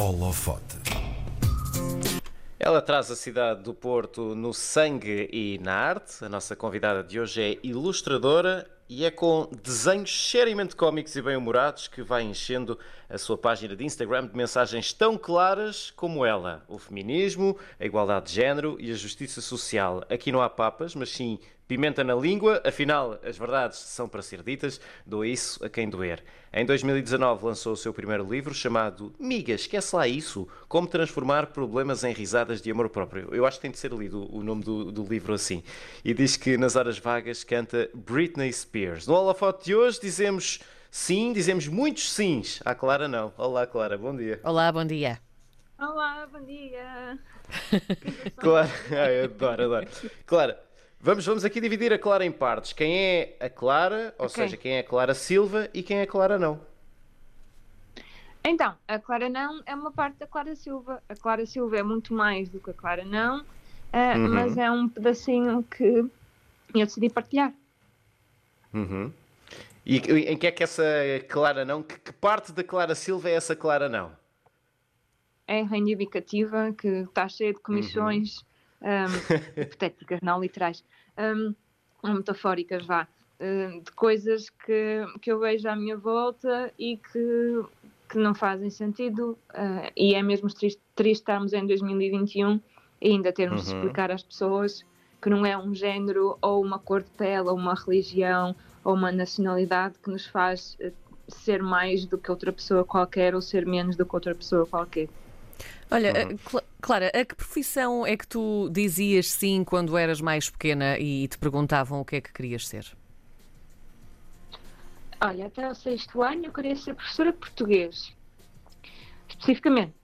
Holofote. Ela traz a cidade do Porto no sangue e na arte. A nossa convidada de hoje é ilustradora e é com desenhos seriamente cómicos e bem-humorados que vai enchendo a sua página de Instagram de mensagens tão claras como ela: o feminismo, a igualdade de género e a justiça social. Aqui não há papas, mas sim pimenta na língua, afinal, as verdades são para ser ditas, dou isso a quem doer. Em 2019 lançou o seu primeiro livro chamado Miga, esquece lá isso, como transformar problemas em risadas de amor próprio. Eu acho que tem de ser lido o nome do, do livro assim. E diz que nas horas vagas canta Britney Spears. No holofote de hoje dizemos sim, dizemos muitos sims. À Clara não. Olá Clara, bom dia. Olá, bom dia. Olá, bom dia. Clara, ai, adoro, adoro. Clara, Vamos, vamos aqui dividir a Clara em partes. Quem é a Clara, ou Ok. seja, quem é a Clara Silva e quem é a Clara não. Então, a Clara Não é uma parte da Clara Silva. A Clara Silva é muito mais do que a Clara Não, ah, Uhum. mas é um pedacinho que eu decidi partilhar. Uhum. E em que é que essa Clara não? Que, que parte da Clara Silva é essa Clara não? É reivindicativa, que está cheia de comissões ahm, hipotéticas, não literais, ou metafóricas, vá, de coisas que, que eu vejo à minha volta e que, que não fazem sentido. ah, e é mesmo triste, triste estarmos em 2021 e ainda termos de Uhum. explicar às pessoas que não é um género ou uma cor de pele ou uma religião ou uma nacionalidade que nos faz eh, ser mais do que outra pessoa qualquer ou ser menos do que outra pessoa qualquer. Olha, Uhum. eh, Cla- Clara, a que profissão é que tu dizias sim quando eras mais pequena e te perguntavam o que é que querias ser? Olha, até o sexto ano eu queria ser professora de português, especificamente.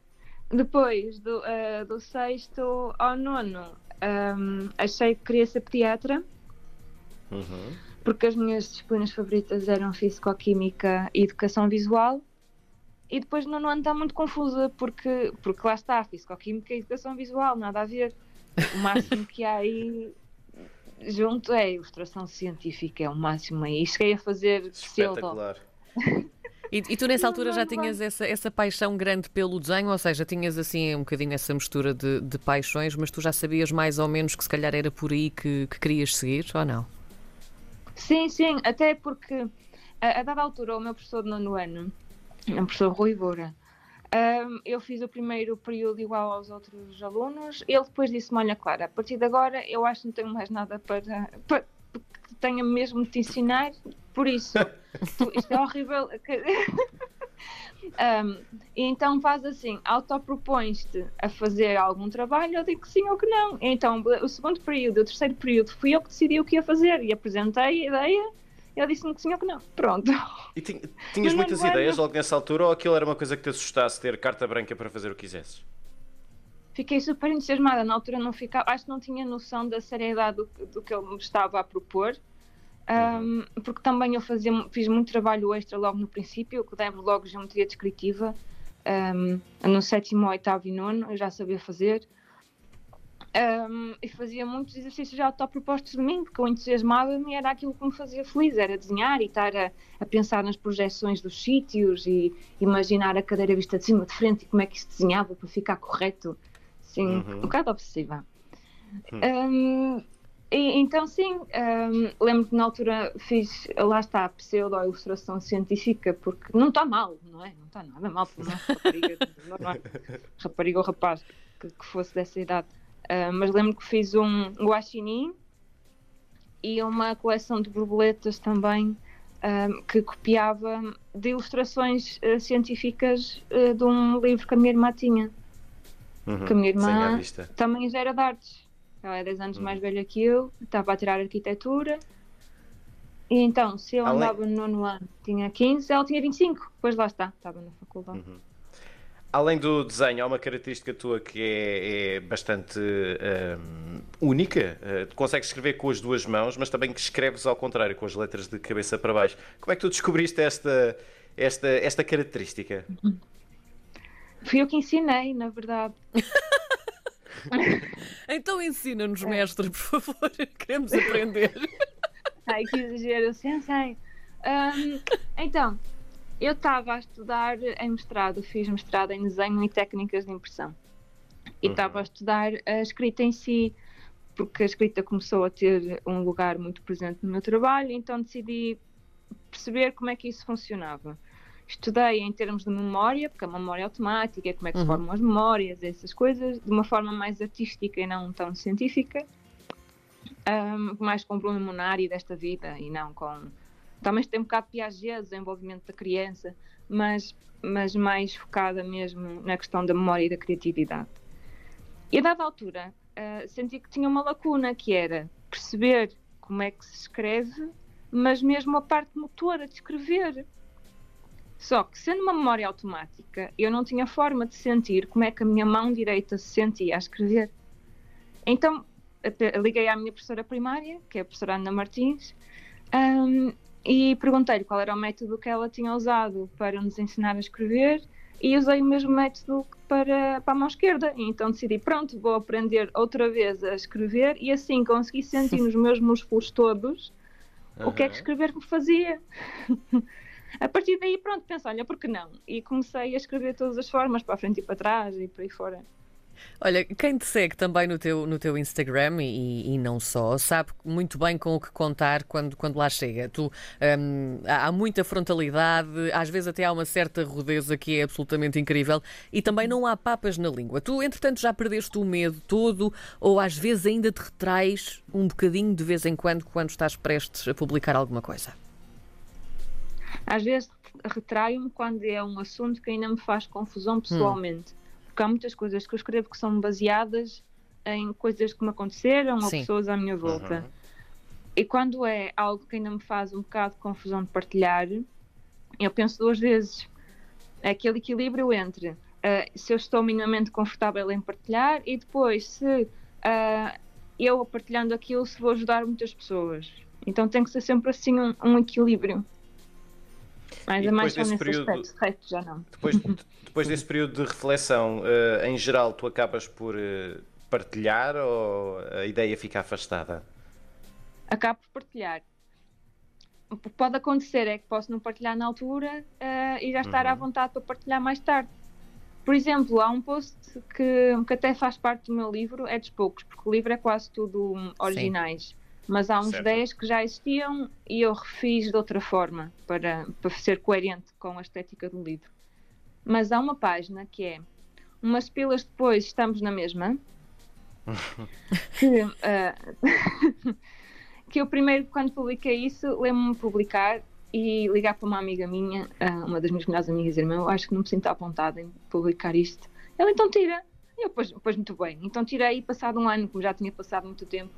Depois do, eh, do sexto ao nono, ahm, achei que queria ser pediatra, Uhum. porque as minhas disciplinas favoritas eram Físico-Química e Educação Visual. E depois no nono ano está muito confusa, porque, porque lá está, Físico-Química e Educação Visual, nada a ver. O máximo que há aí junto é ilustração científica, é o máximo aí. E cheguei a fazer. Espetacular. E, e tu nessa Não, altura já não. tinhas essa, essa paixão grande pelo desenho, ou seja, tinhas assim um bocadinho essa mistura de, de paixões, mas tu já sabias mais ou menos que se calhar era por aí que, que querias seguir, ou não? Sim, sim, até porque a, a dada altura o meu professor de nono ano, o professor Rui Boura, ahm, eu fiz o primeiro período igual aos outros alunos, ele depois disse-me, olha Clara, a partir de agora eu acho que não tenho mais nada para, para que tenha mesmo de te ensinar, por isso, tu- isto é horrível. Ahm, e então faz assim, autopropões-te a fazer algum trabalho, eu digo que sim ou que não. Então, o segundo período, o terceiro período, fui eu que decidi o que ia fazer e apresentei a ideia, ele disse-me que sim ou que não. Pronto. E ti- tinhas No muitas ano- ideias logo nessa altura ou aquilo era uma coisa que te assustasse ter carta branca para fazer o que quisesses? Fiquei super entusiasmada, na altura não ficava, acho que não tinha noção da seriedade do, do que ele me estava a propor. Ahm, porque também eu fazia, fiz muito trabalho extra logo no princípio, que deve logo geometria descritiva, ahm, no sétimo, oitavo e nono, eu já sabia fazer. Ahm, e fazia muitos exercícios já autopropostos de mim, porque eu entusiasmava-me e era aquilo que me fazia feliz, era desenhar e estar a, a pensar nas projeções dos sítios e imaginar a cadeira vista de cima, de frente e como é que isso desenhava para ficar correto. Sim, Uhum. um bocado obsessiva. Ahm, e, então, sim, ahm, lembro que na altura fiz, lá está, a pseudo-ilustração científica, porque não está mal, não é? Não está nada mal para uma rapariga, não é? rapariga ou rapaz que, que fosse dessa idade. Ah, mas lembro que fiz um guaxinim e uma coleção de borboletas também ahm, que copiava de ilustrações ah, científicas ah, de um livro que a minha irmã tinha. Uhum. Que a minha irmã também já era de artes. Ela é 10 anos mais velha que eu, estava a tirar arquitetura. E então, se eu Além- andava no nono ano, tinha 15, ela tinha 25. Depois lá está, estava na faculdade. Além do desenho, há uma característica tua que é, é bastante hum, única. Uh, tu consegues escrever com as duas mãos, mas também que escreves ao contrário, com as letras de cabeça para baixo. Como é que tu descobriste esta, esta, esta característica? Fui eu que ensinei, na verdade. Então ensina-nos, É. mestre, por favor, queremos aprender. Ai, que exagero, sensei. Ahm, então, Eu estava a estudar em mestrado, fiz mestrado em desenho e técnicas de impressão. E estava uhum. a estudar a escrita em si, porque a escrita começou a ter um lugar muito presente no meu trabalho, então decidi perceber como é que isso funcionava. Estudei em termos de memória, porque a memória automática, como é que uhum. se formam as memórias, essas coisas, de uma forma mais artística e não tão científica, um, mais com Bruno Monari desta vida e não com. Também tem um bocado de Piaget, desenvolvimento da criança, mas, mas mais focada mesmo na questão da memória e da criatividade. E a dada altura, uh, senti que tinha uma lacuna, que era perceber como é que se escreve, mas mesmo a parte motora de escrever. Só que, sendo uma memória automática, eu não tinha forma de sentir como é que a minha mão direita se sentia a escrever. Então, liguei à minha professora primária, que é a professora Ana Martins, um, e perguntei-lhe qual era o método que ela tinha usado para nos ensinar a escrever e usei o mesmo método para, para a mão esquerda. E então decidi, pronto, vou aprender outra vez a escrever e assim consegui sentir nos meus músculos todos uhum. o que é que escrever me fazia. a partir daí, pronto, pensei, olha, por que não? E comecei a escrever todas as formas, para a frente e para trás e por aí fora. Olha, quem te segue também no teu, no teu Instagram e, e não só, sabe muito bem com o que contar quando, quando lá chega. Tu, um, há muita frontalidade, às vezes até há uma certa rudeza que é absolutamente incrível e também não há papas na língua. Tu, entretanto, já perdeste o medo todo ou às vezes ainda te retrais um bocadinho de vez em quando quando estás prestes a publicar alguma coisa? Às vezes retraio-me quando é um assunto que ainda me faz confusão pessoalmente. Hum porque há muitas coisas que eu escrevo que são baseadas em coisas que me aconteceram Sim. ou pessoas à minha volta. Uhum. E quando é algo que ainda me faz um bocado de confusão de partilhar, eu penso duas vezes. É aquele equilíbrio entre uh, se eu estou minimamente confortável em partilhar e depois se uh, eu partilhando aquilo se vou ajudar muitas pessoas. Então tem que ser sempre assim um, um equilíbrio. Mais e a mais só nesse período, aspecto, já não. Depois, depois desse período de reflexão, uh, em geral, tu acabas por uh, partilhar ou a ideia fica afastada? Acabo por partilhar. O que pode acontecer é que posso não partilhar na altura uh, e já estar uhum. à vontade para partilhar mais tarde. Por exemplo, há um post que, que até faz parte do meu livro, é dos poucos, porque o livro é quase tudo originais. Sim mas há uns certo. 10 que já existiam e eu refiz de outra forma para, para ser coerente com a estética do livro. Mas há uma página que é umas pilas depois estamos na mesma que, uh, que eu primeiro quando publiquei isso lembro-me publicar e ligar para uma amiga minha, uh, uma das minhas melhores amigas, dizer meu, acho que não me sinto à vontade em publicar isto. Ela então tira. E eu, pois, pois muito bem. Então tirei passado um ano, como já tinha passado muito tempo,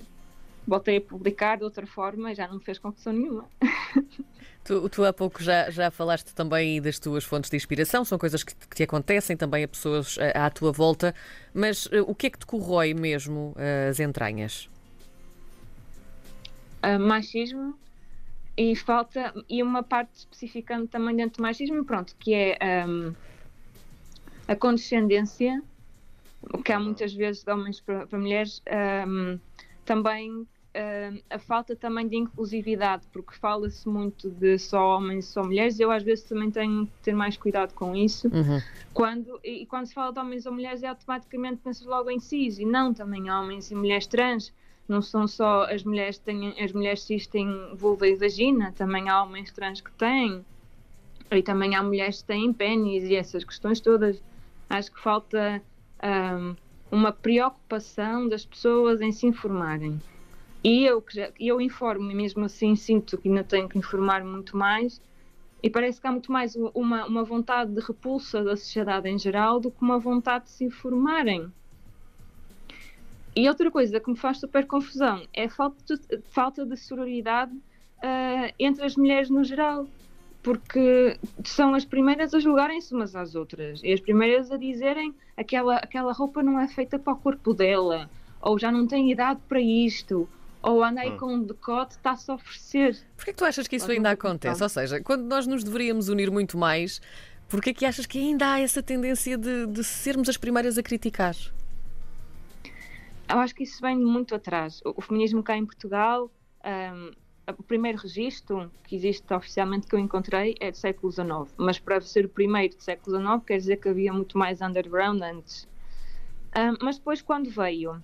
voltei a publicar de outra forma e já não me fez confusão nenhuma. Tu, tu, há pouco já, já falaste também das tuas fontes de inspiração, são coisas que, que te acontecem também a pessoas à, à tua volta, mas uh, o que é que te corrói mesmo uh, as entranhas? Uh, machismo e falta, e uma parte especificando também dentro do machismo, pronto, que é um, a condescendência, que há muitas vezes de homens para, para mulheres, um, também uh, a falta também de inclusividade, porque fala-se muito de só homens e só mulheres, eu às vezes também tenho que ter mais cuidado com isso. Uhum. Quando, e, e, quando se fala de homens ou mulheres, é automaticamente pensas logo em cis, e não também homens e mulheres trans. Não são só as mulheres que têm, as mulheres cis têm vulva e vagina, também há homens trans que têm, e também há mulheres que têm pênis e essas questões todas. Acho que falta um, uma preocupação das pessoas em se informarem. E eu, eu informo e mesmo assim sinto que ainda tenho que informar muito mais e parece que há muito mais uma, uma vontade de repulsa da sociedade em geral do que uma vontade de se informarem. E outra coisa que me faz super confusão é a falta de, falta de sororidade uh, entre as mulheres no geral, porque são as primeiras a julgarem-se umas às outras e as primeiras a dizerem aquela, aquela roupa não é feita para o corpo dela, ou já não tem idade para isto, ou anda aí hum. com um decote, está-se a oferecer. Porquê que tu achas que isso ainda acontece? Ou seja, quando nós nos deveríamos unir muito mais, porquê que achas que ainda há essa tendência de, de sermos as primeiras a criticar? Eu acho que isso vem muito atrás. O, o feminismo cá em Portugal um, o primeiro registro que existe oficialmente que eu encontrei é do século XIX, mas para ser o primeiro do século XIX quer dizer que havia muito mais underground antes. Um, mas depois, quando veio,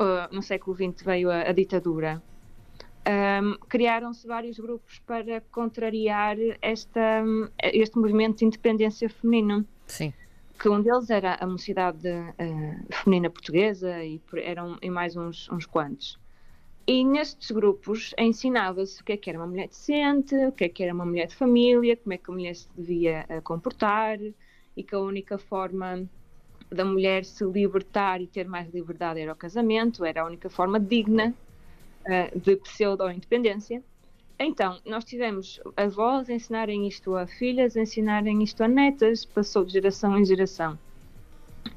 uh, no século XX, veio a, a ditadura, um, criaram-se vários grupos para contrariar esta, este movimento de independência feminino. Sim. Que um deles era a Mocidade uh, Feminina Portuguesa e, eram, e mais uns, uns quantos. E nestes grupos ensinava-se o que é que era uma mulher decente, o que é que era uma mulher de família, como é que a mulher se devia uh, comportar e que a única forma da mulher se libertar e ter mais liberdade era o casamento, era a única forma digna uh, de pseudo-independência. Então, nós tivemos avós ensinarem isto a filhas, ensinarem isto a netas, passou de geração em geração.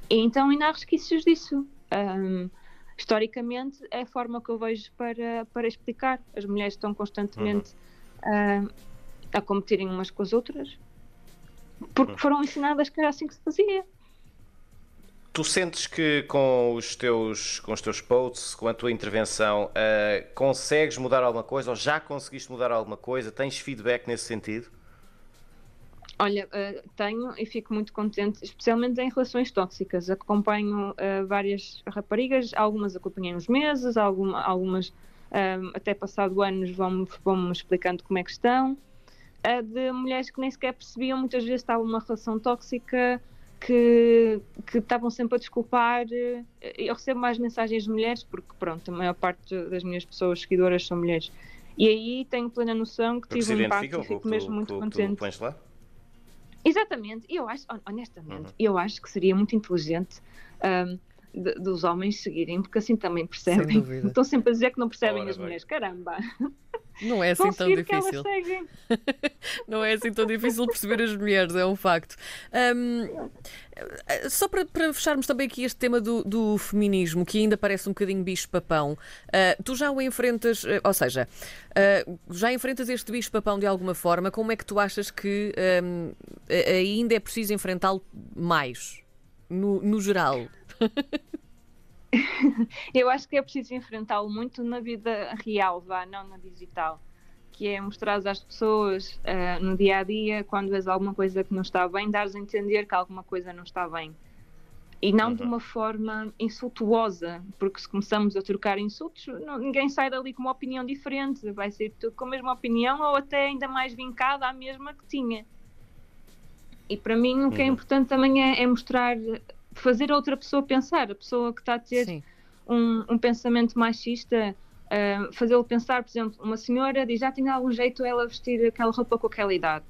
E então ainda há resquícios disso. Um, historicamente é a forma que eu vejo para, para explicar. As mulheres estão constantemente uhum. uh, a competirem umas com as outras porque uhum. foram ensinadas que era assim que se fazia. Tu sentes que com os teus, com os teus posts, com a tua intervenção, uh, consegues mudar alguma coisa ou já conseguiste mudar alguma coisa? Tens feedback nesse sentido? Olha, uh, tenho e fico muito contente, especialmente em relações tóxicas. Acompanho uh, várias raparigas, algumas acompanhei uns meses, alguma, algumas uh, até passado anos vão-me vão explicando como é que estão. de mulheres que nem sequer percebiam, muitas vezes estava uma relação tóxica que, que estavam sempre a desculpar. Eu recebo mais mensagens de mulheres, porque pronto, a maior parte das minhas pessoas seguidoras são mulheres. E aí tenho plena noção que porque tive um impacto e fico mesmo muito contente. Exatamente, eu acho, honestamente, uhum. eu acho que seria muito inteligente um, de, dos homens seguirem, porque assim também percebem. Estão sempre a dizer que não percebem Ora, as mulheres, caramba. Não é assim tão difícil. não é assim tão difícil perceber as mulheres, é um facto. Um, só para, para, fecharmos também aqui este tema do, do, feminismo, que ainda parece um bocadinho bicho-papão, uh, tu já o enfrentas, uh, ou seja, uh, já enfrentas este bicho-papão de alguma forma, como é que tu achas que um, ainda é preciso enfrentá-lo mais, no, no geral? eu acho que é preciso enfrentá-lo muito na vida real, vá, não na digital. Que é mostrar às pessoas uh, no dia a dia, quando vês alguma coisa que não está bem, dares a entender que alguma coisa não está bem. E não uhum. de uma forma insultuosa, porque se começamos a trocar insultos, não, ninguém sai dali com uma opinião diferente, vai ser tudo com a mesma opinião ou até ainda mais vincada à mesma que tinha. E para mim o que é uhum. importante também é, é mostrar fazer a outra pessoa pensar, a pessoa que está a ter um, um, pensamento machista, uh, fazê-lo pensar, por exemplo, uma senhora diz já tinha algum jeito ela vestir aquela roupa com aquela idade,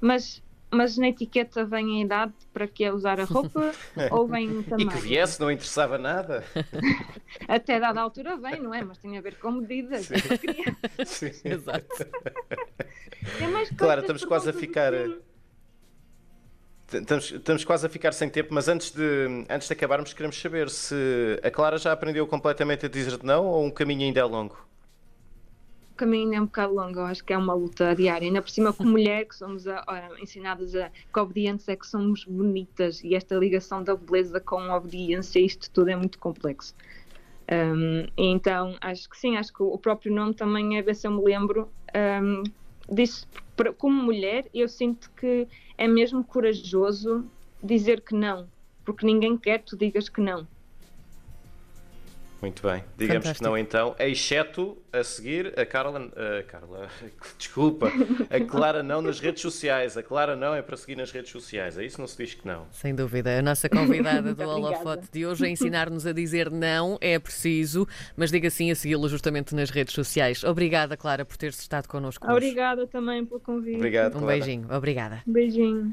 mas mas na etiqueta vem a idade para que é usar a roupa ou vem também. E que viesse, não interessava nada. Até dada altura vem, não é? Mas tem a ver com medidas. Sim. Sim. Exato. É claro, estamos quase a ficar. Estamos, estamos, quase a ficar sem tempo, mas antes de, antes de acabarmos, queremos saber se a Clara já aprendeu completamente a dizer não ou um caminho ainda é longo? O caminho ainda é um bocado longo, eu acho que é uma luta diária. Ainda por cima, como mulher, que somos a, ensinadas a que obedientes é que somos bonitas e esta ligação da beleza com a obediência, isto tudo é muito complexo. Um, então, acho que sim, acho que o próprio nome também é ver se eu me lembro. Um, disso, como mulher, eu sinto que é mesmo corajoso dizer que não, porque ninguém quer que tu digas que não. Muito bem, digamos Fantástico. que não então, exceto a seguir a Carla, a Carla, desculpa, a Clara não nas redes sociais. A Clara não é para seguir nas redes sociais, é isso não se diz que não. Sem dúvida, a nossa convidada do Holofote de hoje é ensinar-nos a dizer não, é preciso, mas diga sim a segui-lo justamente nas redes sociais. Obrigada, Clara, por teres estado connosco. Obrigada também pelo convite. Obrigado, um beijinho, obrigada. Um beijinho.